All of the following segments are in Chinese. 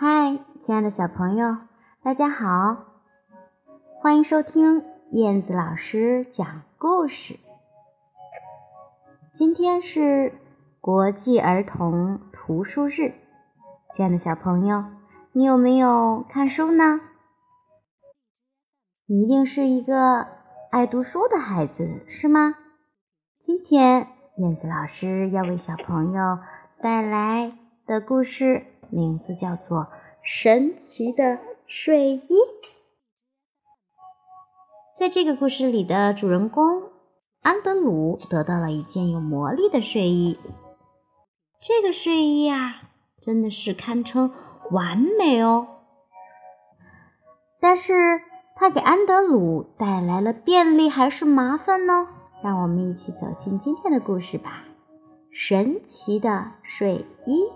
嗨，亲爱的小朋友，大家好，欢迎收听燕子老师讲故事。今天是国际儿童图书日，亲爱的小朋友，你有没有看书呢？你一定是一个爱读书的孩子，是吗？今天燕子老师要为小朋友带来的故事。名字叫做《神奇的睡衣》。在这个故事里的主人公安德鲁得到了一件有魔力的睡衣。这个睡衣啊，真的是堪称完美哦。但是，它给安德鲁带来了便利还是麻烦呢？让我们一起走进今天的故事吧。神奇的睡衣。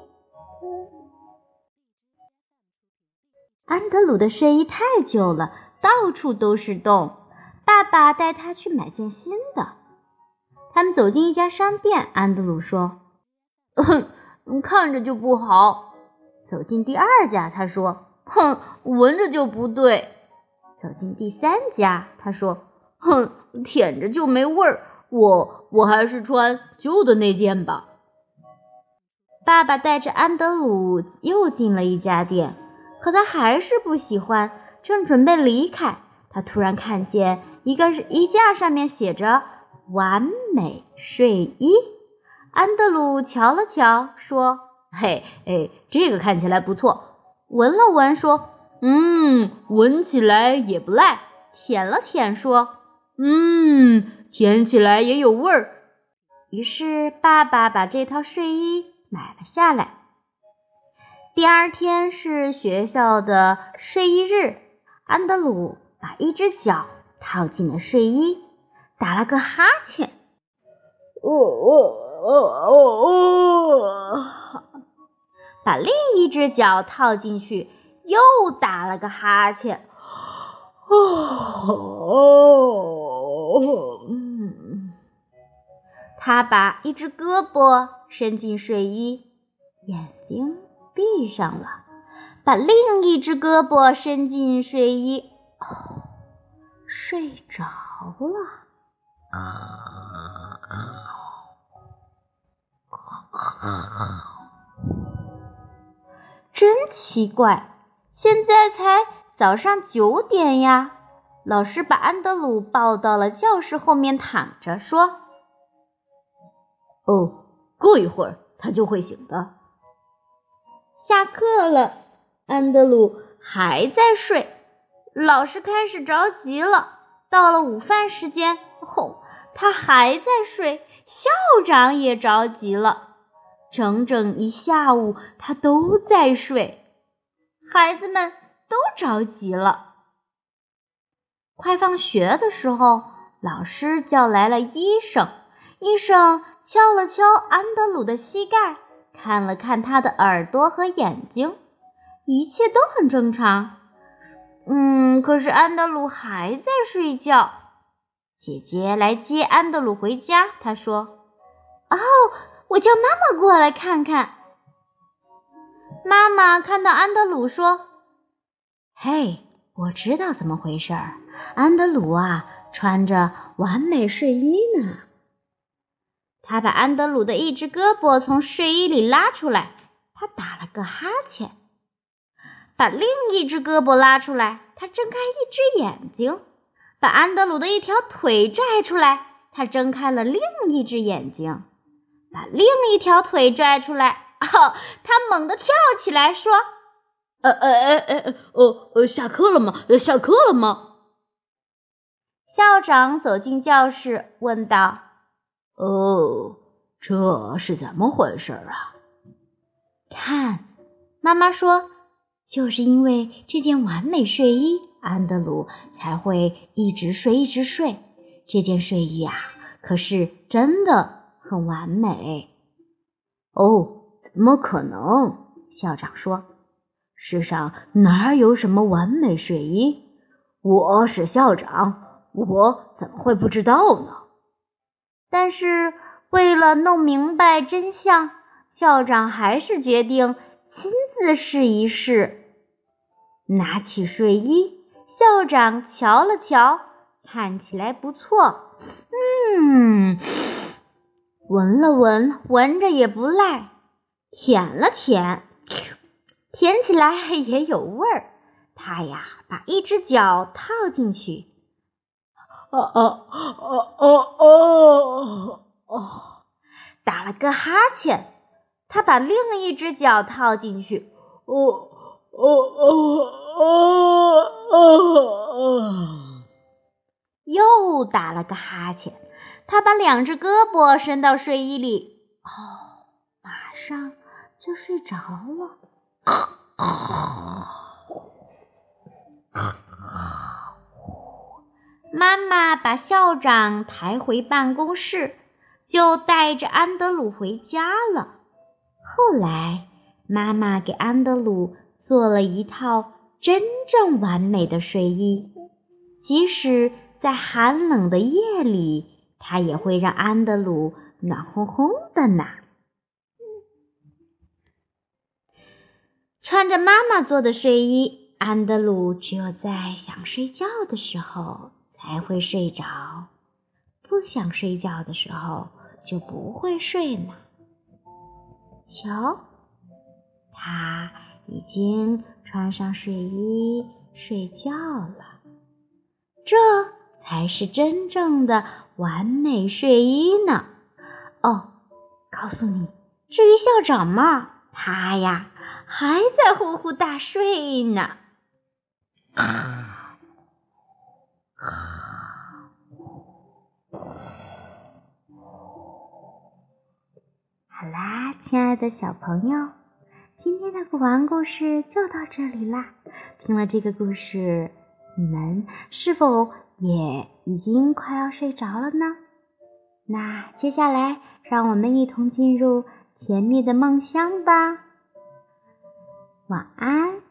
安德鲁的睡衣太旧了，到处都是洞。爸爸带他去买件新的。他们走进一家商店，安德鲁说：“哼，看着就不好。”走进第二家，他说：“哼，闻着就不对。”走进第三家，他说：“哼，舔着就没味儿。我我还是穿旧的那件吧。”爸爸带着安德鲁又进了一家店。可他还是不喜欢，正准备离开，他突然看见一个衣架上面写着“完美睡衣”。安德鲁瞧了瞧，说：“嘿，哎，这个看起来不错。”闻了闻，说：“嗯，闻起来也不赖。”舔了舔，说：“嗯，舔起来也有味儿。”于是，爸爸把这套睡衣买了下来。第二天是学校的睡衣日，安德鲁把一只脚套进了睡衣，打了个哈欠。哦哦哦哦哦！把另一只脚套进去，又打了个哈欠。哦哦！他把一只胳膊伸进睡衣，眼睛。闭上了，把另一只胳膊伸进睡衣，哦，睡着了。啊啊啊！真奇怪，现在才早上九点呀！老师把安德鲁抱到了教室后面躺着，说：“哦，过一会儿他就会醒的。”下课了，安德鲁还在睡。老师开始着急了。到了午饭时间，吼，他还在睡。校长也着急了。整整一下午，他都在睡。孩子们都着急了。快放学的时候，老师叫来了医生。医生敲了敲安德鲁的膝盖。看了看他的耳朵和眼睛，一切都很正常。嗯，可是安德鲁还在睡觉。姐姐来接安德鲁回家，她说：“哦，我叫妈妈过来看看。”妈妈看到安德鲁说：“嘿，我知道怎么回事儿，安德鲁啊，穿着完美睡衣呢。”他把安德鲁的一只胳膊从睡衣里拉出来，他打了个哈欠；把另一只胳膊拉出来，他睁开一只眼睛；把安德鲁的一条腿拽出来，他睁开了另一只眼睛；把另一条腿拽出来，哦，他猛地跳起来说：“呃呃呃呃呃，呃，下课了吗？下课了吗？”校长走进教室，问道。哦，这是怎么回事啊？看，妈妈说，就是因为这件完美睡衣，安德鲁才会一直睡，一直睡。这件睡衣啊，可是真的很完美。哦，怎么可能？校长说，世上哪有什么完美睡衣？我是校长，我怎么会不知道呢？但是，为了弄明白真相，校长还是决定亲自试一试。拿起睡衣，校长瞧了瞧，看起来不错。嗯，闻了闻，闻着也不赖。舔了舔，舔起来也有味儿。他呀，把一只脚套进去。哦哦哦哦哦哦！打了个哈欠，他把另一只脚套进去。哦哦哦哦哦哦！又打了个哈欠，他把两只胳膊伸到睡衣里。哦，马上就睡着了。妈妈把校长抬回办公室，就带着安德鲁回家了。后来，妈妈给安德鲁做了一套真正完美的睡衣，即使在寒冷的夜里，它也会让安德鲁暖烘烘的呢。穿着妈妈做的睡衣，安德鲁只有在想睡觉的时候。才会睡着，不想睡觉的时候就不会睡呢。瞧，他已经穿上睡衣睡觉了，这才是真正的完美睡衣呢。哦，告诉你，至于校长嘛，他呀还在呼呼大睡呢。好啦，亲爱的小朋友，今天的古玩故事就到这里啦。听了这个故事，你们是否也已经快要睡着了呢？那接下来，让我们一同进入甜蜜的梦乡吧。晚安。